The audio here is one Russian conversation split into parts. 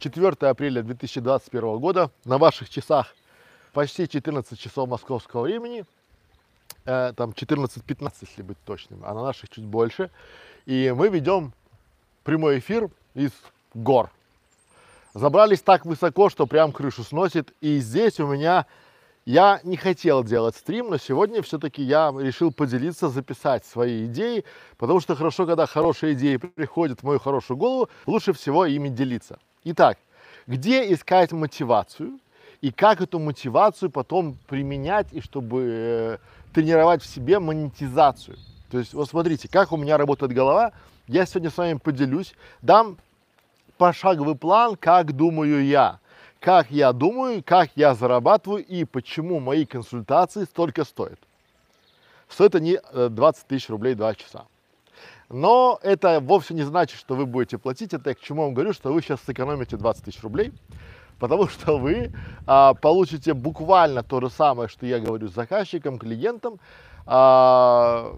4 апреля 2021 года. На ваших часах почти 14 часов московского времени. Э, там 14-15, если быть точным, а на наших чуть больше. И мы ведем прямой эфир из гор. Забрались так высоко, что прям крышу сносит. И здесь у меня я не хотел делать стрим, но сегодня все-таки я решил поделиться, записать свои идеи, потому что хорошо, когда хорошие идеи приходят в мою хорошую голову, лучше всего ими делиться. Итак, где искать мотивацию и как эту мотивацию потом применять и чтобы э, тренировать в себе монетизацию. То есть, вот смотрите, как у меня работает голова. Я сегодня с вами поделюсь, дам пошаговый план, как думаю я как я думаю, как я зарабатываю и почему мои консультации столько стоят. Стоят они 20 тысяч рублей 2 часа. Но это вовсе не значит, что вы будете платить. Это я к чему вам говорю, что вы сейчас сэкономите 20 тысяч рублей, потому что вы а, получите буквально то же самое, что я говорю с клиентом, а,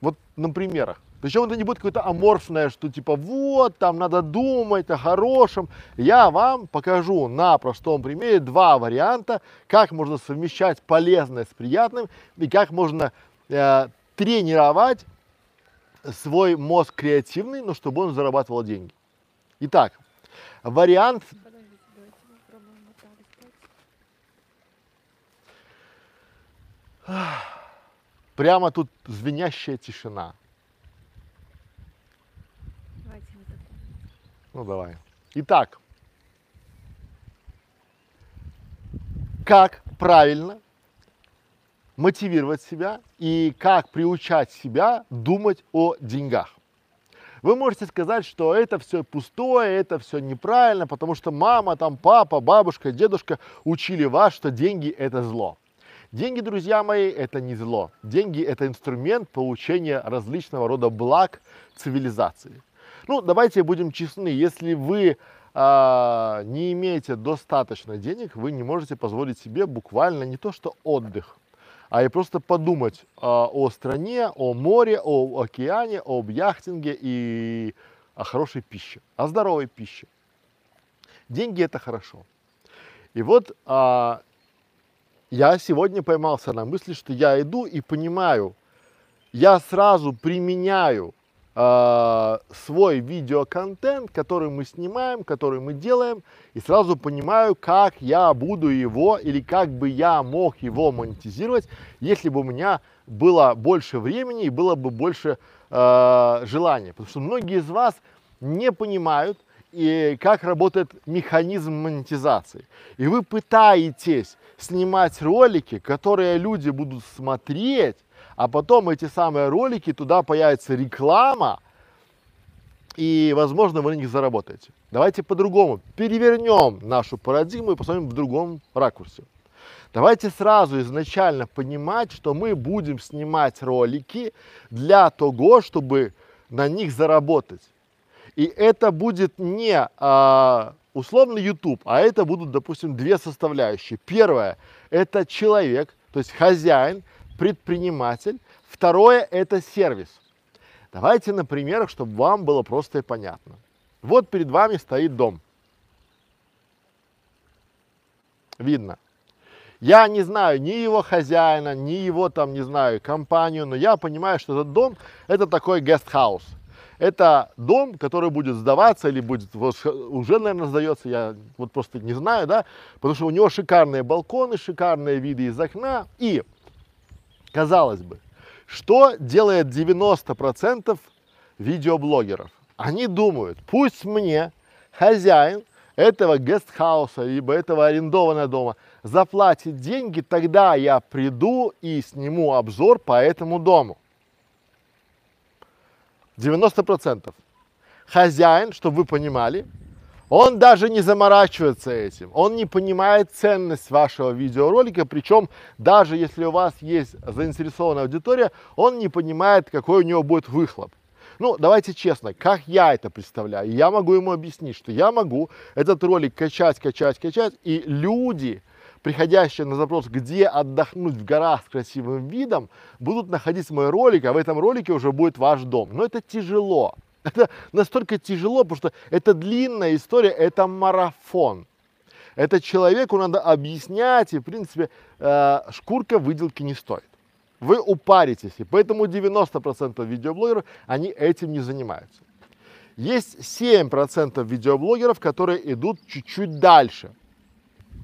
вот на примерах. Причем это не будет какое-то аморфное, что типа вот, там надо думать о хорошем. Я вам покажу на простом примере два варианта, как можно совмещать полезное с приятным и как можно э, тренировать свой мозг креативный, но чтобы он зарабатывал деньги. Итак, вариант Прямо тут звенящая тишина. Ну давай. Итак, как правильно мотивировать себя и как приучать себя думать о деньгах. Вы можете сказать, что это все пустое, это все неправильно, потому что мама, там папа, бабушка, дедушка учили вас, что деньги это зло. Деньги, друзья мои, это не зло. Деньги это инструмент получения различного рода благ цивилизации. Ну, давайте будем честны, если вы а, не имеете достаточно денег, вы не можете позволить себе буквально не то что отдых, а и просто подумать а, о стране, о море, о океане, об яхтинге и о хорошей пище, о здоровой пище. Деньги это хорошо. И вот а, я сегодня поймался на мысли, что я иду и понимаю, я сразу применяю э, свой видеоконтент, который мы снимаем, который мы делаем, и сразу понимаю, как я буду его или как бы я мог его монетизировать, если бы у меня было больше времени и было бы больше э, желания. Потому что многие из вас не понимают, и как работает механизм монетизации. И вы пытаетесь снимать ролики, которые люди будут смотреть, а потом эти самые ролики, туда появится реклама, и, возможно, вы на них заработаете. Давайте по-другому перевернем нашу парадигму и посмотрим в другом ракурсе. Давайте сразу изначально понимать, что мы будем снимать ролики для того, чтобы на них заработать. И это будет не а, условно YouTube, а это будут, допустим, две составляющие. Первое – это человек, то есть хозяин, предприниматель. Второе – это сервис. Давайте на примерах, чтобы вам было просто и понятно. Вот перед вами стоит дом. Видно. Я не знаю ни его хозяина, ни его там, не знаю, компанию, но я понимаю, что этот дом – это такой гестхаус. Это дом, который будет сдаваться или будет, вот, уже, наверное, сдается, я вот просто не знаю, да, потому что у него шикарные балконы, шикарные виды из окна и Казалось бы, что делает 90% видеоблогеров? Они думают, пусть мне хозяин этого гестхауса, либо этого арендованного дома заплатит деньги, тогда я приду и сниму обзор по этому дому. 90%. Хозяин, чтобы вы понимали, он даже не заморачивается этим, он не понимает ценность вашего видеоролика, причем даже если у вас есть заинтересованная аудитория, он не понимает, какой у него будет выхлоп. Ну, давайте честно, как я это представляю? Я могу ему объяснить, что я могу этот ролик качать, качать, качать, и люди, приходящие на запрос, где отдохнуть в горах с красивым видом, будут находить мой ролик, а в этом ролике уже будет ваш дом. Но это тяжело. Это настолько тяжело, потому что это длинная история, это марафон. Это человеку надо объяснять, и, в принципе, э, шкурка выделки не стоит. Вы упаритесь, и поэтому 90% видеоблогеров, они этим не занимаются. Есть 7% видеоблогеров, которые идут чуть-чуть дальше.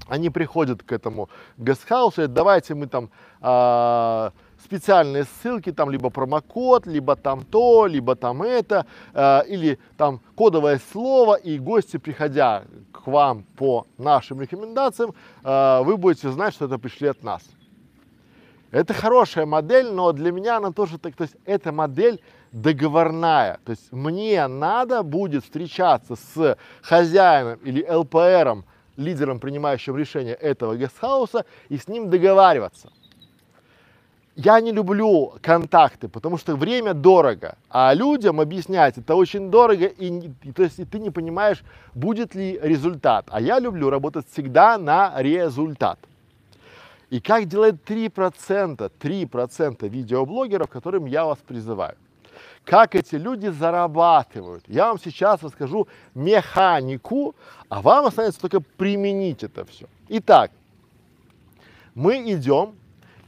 Они приходят к этому гестхаусу и давайте мы там э, специальные ссылки, там либо промокод, либо там то, либо там это, э, или там кодовое слово, и гости, приходя к вам по нашим рекомендациям, э, вы будете знать, что это пришли от нас. Это хорошая модель, но для меня она тоже так, то есть эта модель договорная. То есть мне надо будет встречаться с хозяином или ЛПРом, лидером, принимающим решение этого гестхауса, и с ним договариваться. Я не люблю контакты, потому что время дорого, а людям объяснять это очень дорого, и, и то есть и ты не понимаешь, будет ли результат. А я люблю работать всегда на результат. И как делает 3%, 3% видеоблогеров, которым я вас призываю. Как эти люди зарабатывают. Я вам сейчас расскажу механику, а вам останется только применить это все. Итак, мы идем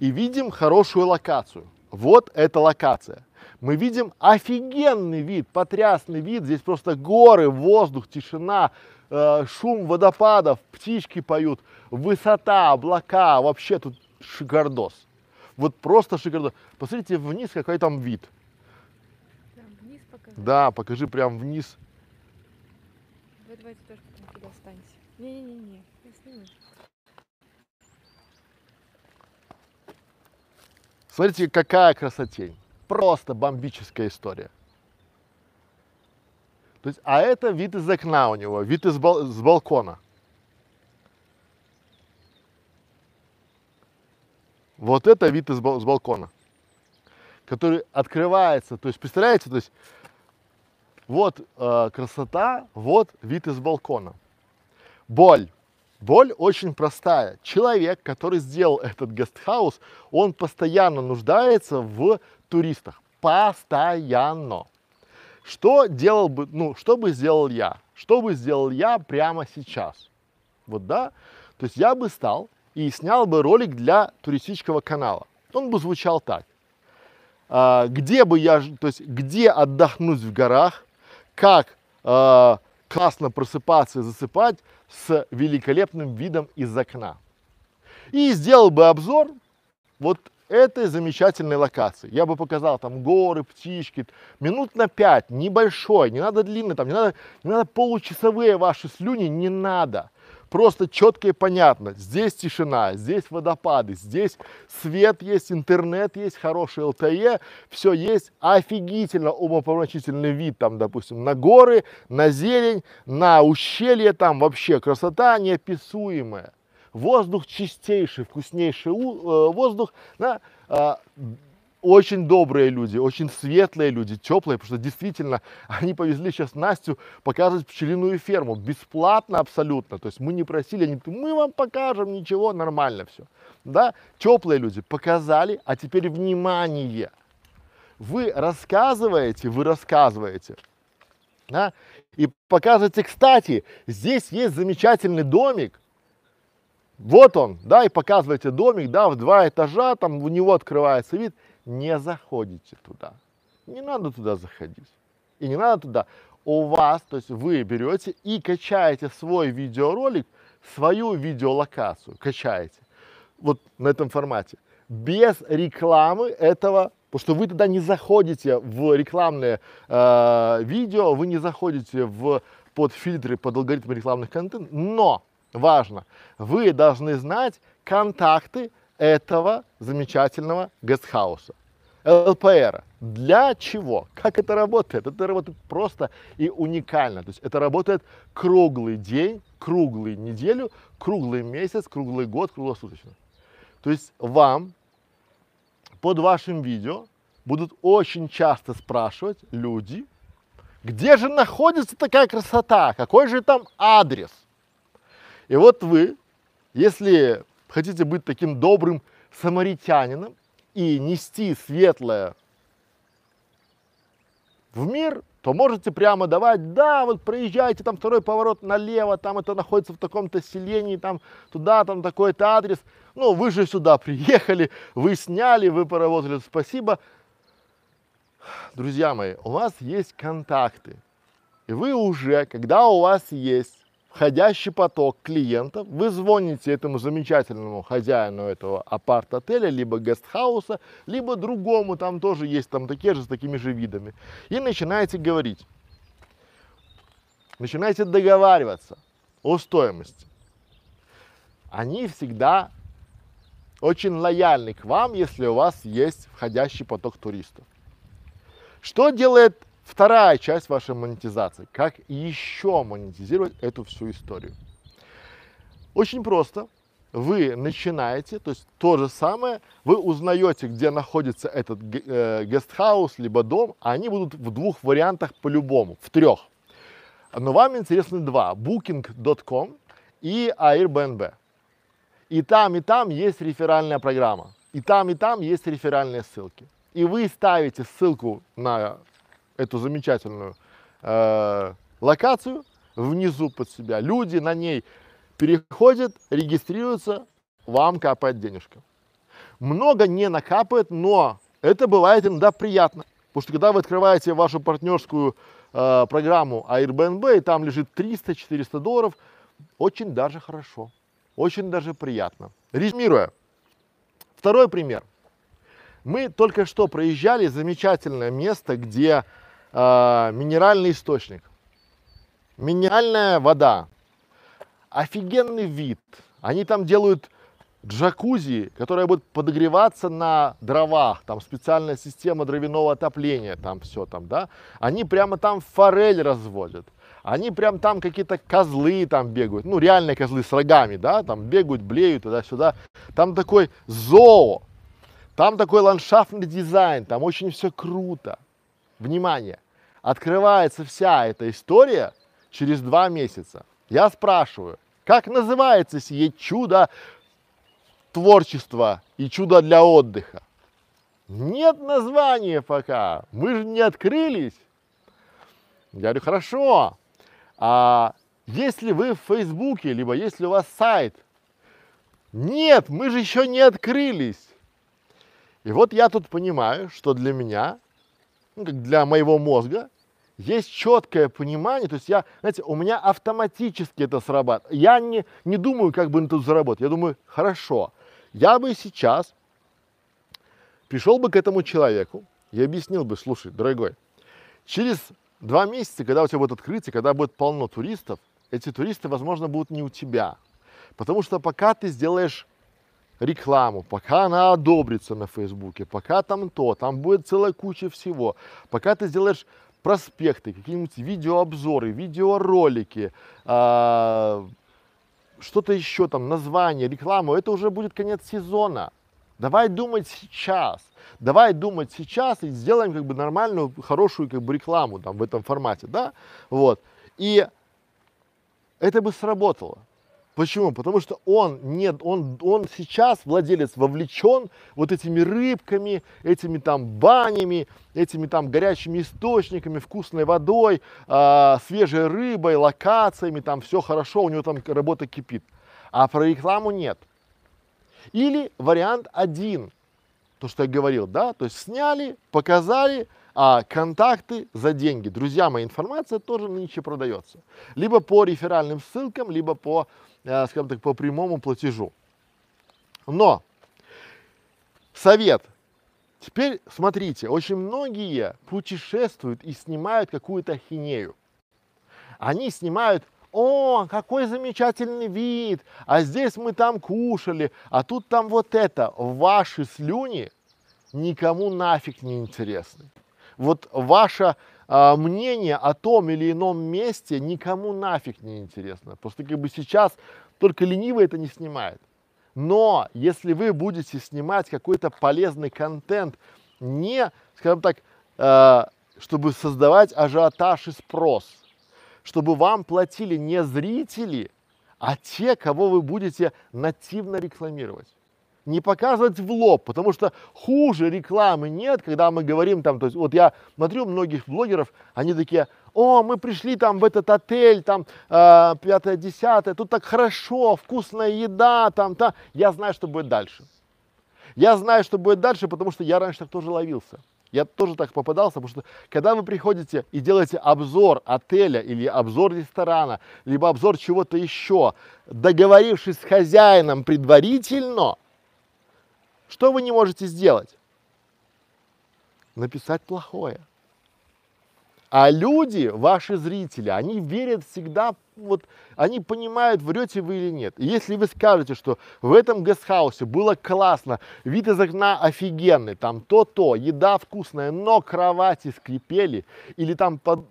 и видим хорошую локацию. Вот эта локация. Мы видим офигенный вид, потрясный вид. Здесь просто горы, воздух, тишина, э, шум водопадов, птички поют, высота, облака. Вообще тут шикардос. Вот просто шикардос. Посмотрите вниз, какой там вид. вниз покажи. Да, покажи прям вниз. Вы давайте тоже потом туда встаньте. Не-не-не, я сниму. Смотрите, какая красотень. Просто бомбическая история. То есть, а это вид из окна у него, вид из бал- с балкона. Вот это вид из бал- с балкона, который открывается. То есть, представляете, то есть, вот э, красота, вот вид из балкона. Боль. Боль очень простая. Человек, который сделал этот гестхаус, он постоянно нуждается в туристах. Постоянно. Что делал бы, ну, что бы сделал я? Что бы сделал я прямо сейчас? Вот, да? То есть я бы стал и снял бы ролик для туристического канала. Он бы звучал так. А, где бы я, то есть где отдохнуть в горах, как а, классно просыпаться и засыпать с великолепным видом из окна. И сделал бы обзор вот этой замечательной локации. Я бы показал там горы, птички, минут на пять, небольшой, не надо длинный, там, не надо, не надо получасовые ваши слюни, не надо просто четко и понятно. Здесь тишина, здесь водопады, здесь свет есть, интернет есть, хороший ЛТЕ, все есть, офигительно умопомрачительный вид там, допустим, на горы, на зелень, на ущелье, там вообще красота неописуемая. Воздух чистейший, вкуснейший э, воздух, да, а, очень добрые люди, очень светлые люди, теплые, потому что действительно они повезли сейчас Настю показывать пчелиную ферму бесплатно абсолютно. То есть мы не просили, они, мы вам покажем, ничего, нормально все. Да, теплые люди показали, а теперь внимание. Вы рассказываете, вы рассказываете, да, и показываете, кстати, здесь есть замечательный домик, вот он, да, и показываете домик, да, в два этажа, там у него открывается вид, не заходите туда. Не надо туда заходить. И не надо туда. У вас, то есть вы берете и качаете свой видеоролик, свою видеолокацию, качаете. Вот на этом формате. Без рекламы этого, потому что вы туда не заходите в рекламные э, видео, вы не заходите в, под фильтры, под алгоритмы рекламных контентов, но важно, вы должны знать контакты этого замечательного гестхауса. ЛПР. Для чего? Как это работает? Это работает просто и уникально. То есть это работает круглый день, круглую неделю, круглый месяц, круглый год, круглосуточно. То есть вам под вашим видео будут очень часто спрашивать люди, где же находится такая красота, какой же там адрес. И вот вы, если хотите быть таким добрым самаритянином и нести светлое в мир, то можете прямо давать, да, вот проезжайте, там второй поворот налево, там это находится в таком-то селении, там туда, там такой-то адрес. Ну, вы же сюда приехали, вы сняли, вы поработали, спасибо. Друзья мои, у вас есть контакты, и вы уже, когда у вас есть входящий поток клиентов, вы звоните этому замечательному хозяину этого апарт-отеля, либо гестхауса, либо другому, там тоже есть там такие же с такими же видами, и начинаете говорить, начинаете договариваться о стоимости. Они всегда очень лояльны к вам, если у вас есть входящий поток туристов. Что делает Вторая часть вашей монетизации. Как еще монетизировать эту всю историю? Очень просто. Вы начинаете, то есть то же самое, вы узнаете, где находится этот э, гестхаус, либо дом, а они будут в двух вариантах по-любому, в трех. Но вам интересны два, booking.com и Airbnb. И там, и там есть реферальная программа. И там, и там есть реферальные ссылки. И вы ставите ссылку на эту замечательную э, локацию внизу под себя. Люди на ней переходят, регистрируются, вам капает денежка. Много не накапает, но это бывает иногда приятно. Потому что когда вы открываете вашу партнерскую э, программу Airbnb, и там лежит 300-400 долларов, очень даже хорошо, очень даже приятно. Резюмируя, второй пример. Мы только что проезжали замечательное место, где э, минеральный источник, минеральная вода, офигенный вид. Они там делают джакузи, которая будет подогреваться на дровах, там специальная система дровяного отопления, там все там, да. Они прямо там форель разводят. Они прям там какие-то козлы там бегают, ну реальные козлы с рогами, да, там бегают, блеют туда-сюда. Там такой зоо, там такой ландшафтный дизайн, там очень все круто. Внимание, открывается вся эта история через два месяца. Я спрашиваю, как называется сие чудо творчества и чудо для отдыха? Нет названия пока, мы же не открылись. Я говорю, хорошо, а если вы в Фейсбуке, либо если у вас сайт, нет, мы же еще не открылись. И вот я тут понимаю, что для меня, ну, как для моего мозга, есть четкое понимание, то есть я, знаете, у меня автоматически это срабатывает. Я не, не думаю, как бы на тут заработать. Я думаю, хорошо, я бы сейчас пришел бы к этому человеку и объяснил бы, слушай, дорогой, через два месяца, когда у тебя будет открытие, когда будет полно туристов, эти туристы, возможно, будут не у тебя. Потому что пока ты сделаешь рекламу, пока она одобрится на Фейсбуке, пока там то, там будет целая куча всего, пока ты сделаешь проспекты, какие-нибудь видеообзоры, видеоролики, а, что-то еще там, название, рекламу, это уже будет конец сезона. Давай думать сейчас. Давай думать сейчас и сделаем как бы нормальную, хорошую как бы рекламу там в этом формате, да? Вот. И это бы сработало. Почему? Потому что он, нет, он, он сейчас, владелец, вовлечен вот этими рыбками, этими там банями, этими там горячими источниками, вкусной водой, э, свежей рыбой, локациями, там все хорошо, у него там работа кипит. А про рекламу нет. Или вариант один, то, что я говорил, да, то есть сняли, показали, а контакты за деньги. Друзья моя информация тоже нынче продается. Либо по реферальным ссылкам, либо по скажем так, по прямому платежу. Но совет. Теперь смотрите, очень многие путешествуют и снимают какую-то хинею. Они снимают, о, какой замечательный вид, а здесь мы там кушали, а тут там вот это. Ваши слюни никому нафиг не интересны. Вот ваше а, мнение о том или ином месте никому нафиг не интересно. Просто как бы сейчас только ленивый это не снимает. Но если вы будете снимать какой-то полезный контент, не, скажем так, э, чтобы создавать ажиотаж и спрос, чтобы вам платили не зрители, а те, кого вы будете нативно рекламировать. Не показывать в лоб, потому что хуже рекламы нет, когда мы говорим там, то есть вот я смотрю многих блогеров, они такие, о, мы пришли там в этот отель, там э, пятое, десятое, тут так хорошо, вкусная еда, там, та. Я знаю, что будет дальше. Я знаю, что будет дальше, потому что я раньше так тоже ловился. Я тоже так попадался, потому что когда вы приходите и делаете обзор отеля или обзор ресторана, либо обзор чего-то еще, договорившись с хозяином предварительно, что вы не можете сделать? Написать плохое. А люди, ваши зрители, они верят всегда, вот, они понимают, врете вы или нет. И если вы скажете, что в этом гестхаусе было классно, вид из окна офигенный, там то-то, еда вкусная, но кровати скрипели, или там под...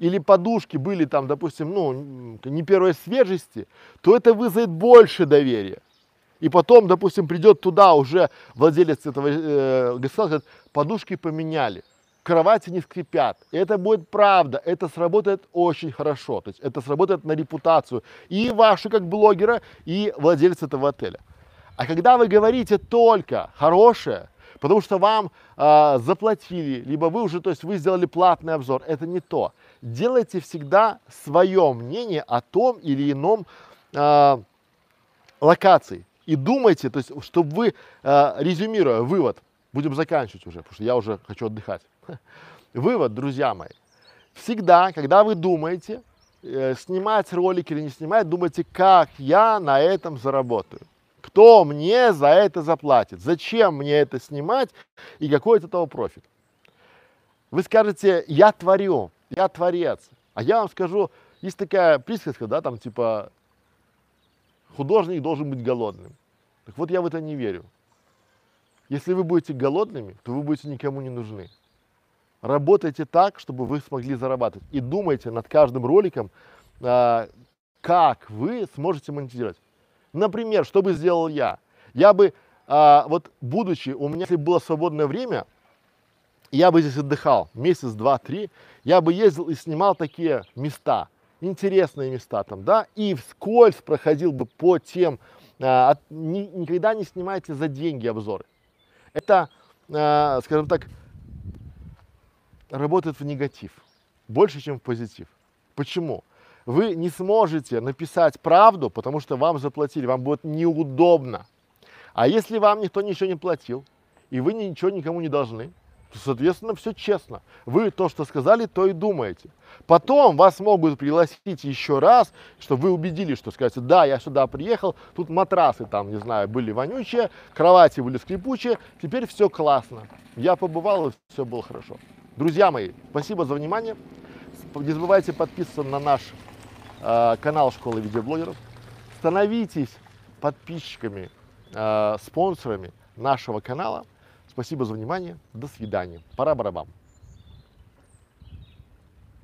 или подушки были там, допустим, ну, не первой свежести, то это вызовет больше доверия. И потом, допустим, придет туда уже владелец этого э, гостиницы, говорит, подушки поменяли, кровати не скрипят. И это будет правда, это сработает очень хорошо. То есть это сработает на репутацию и вашу как блогера, и владельца этого отеля. А когда вы говорите только хорошее, потому что вам э, заплатили, либо вы уже, то есть вы сделали платный обзор, это не то. Делайте всегда свое мнение о том или ином э, локации и думайте, то есть, чтобы вы, э, резюмируя вывод, будем заканчивать уже, потому что я уже хочу отдыхать. Вывод, друзья мои, всегда, когда вы думаете, э, снимать ролик или не снимать, думайте, как я на этом заработаю. Кто мне за это заплатит? Зачем мне это снимать и какой от этого профит? Вы скажете, я творю, я творец. А я вам скажу, есть такая присказка, да, там типа, художник должен быть голодным. Так вот я в это не верю. Если вы будете голодными, то вы будете никому не нужны. Работайте так, чтобы вы смогли зарабатывать. И думайте над каждым роликом, а, как вы сможете монетизировать. Например, что бы сделал я? Я бы, а, вот будучи, у меня, если было свободное время, я бы здесь отдыхал месяц, два, три, я бы ездил и снимал такие места – интересные места там, да, и вскользь проходил бы по тем, а, от, ни, никогда не снимайте за деньги обзоры. Это, а, скажем так, работает в негатив, больше, чем в позитив. Почему? Вы не сможете написать правду, потому что вам заплатили, вам будет неудобно. А если вам никто ничего не платил, и вы ничего никому не должны, Соответственно, все честно. Вы то, что сказали, то и думаете. Потом вас могут пригласить еще раз, чтобы вы убедились, что скажете, да, я сюда приехал, тут матрасы там, не знаю, были вонючие, кровати были скрипучие, теперь все классно. Я побывал, и все было хорошо. Друзья мои, спасибо за внимание. Не забывайте подписываться на наш э, канал Школы видеоблогеров. Становитесь подписчиками, э, спонсорами нашего канала. Спасибо за внимание. До свидания. Пора барабам.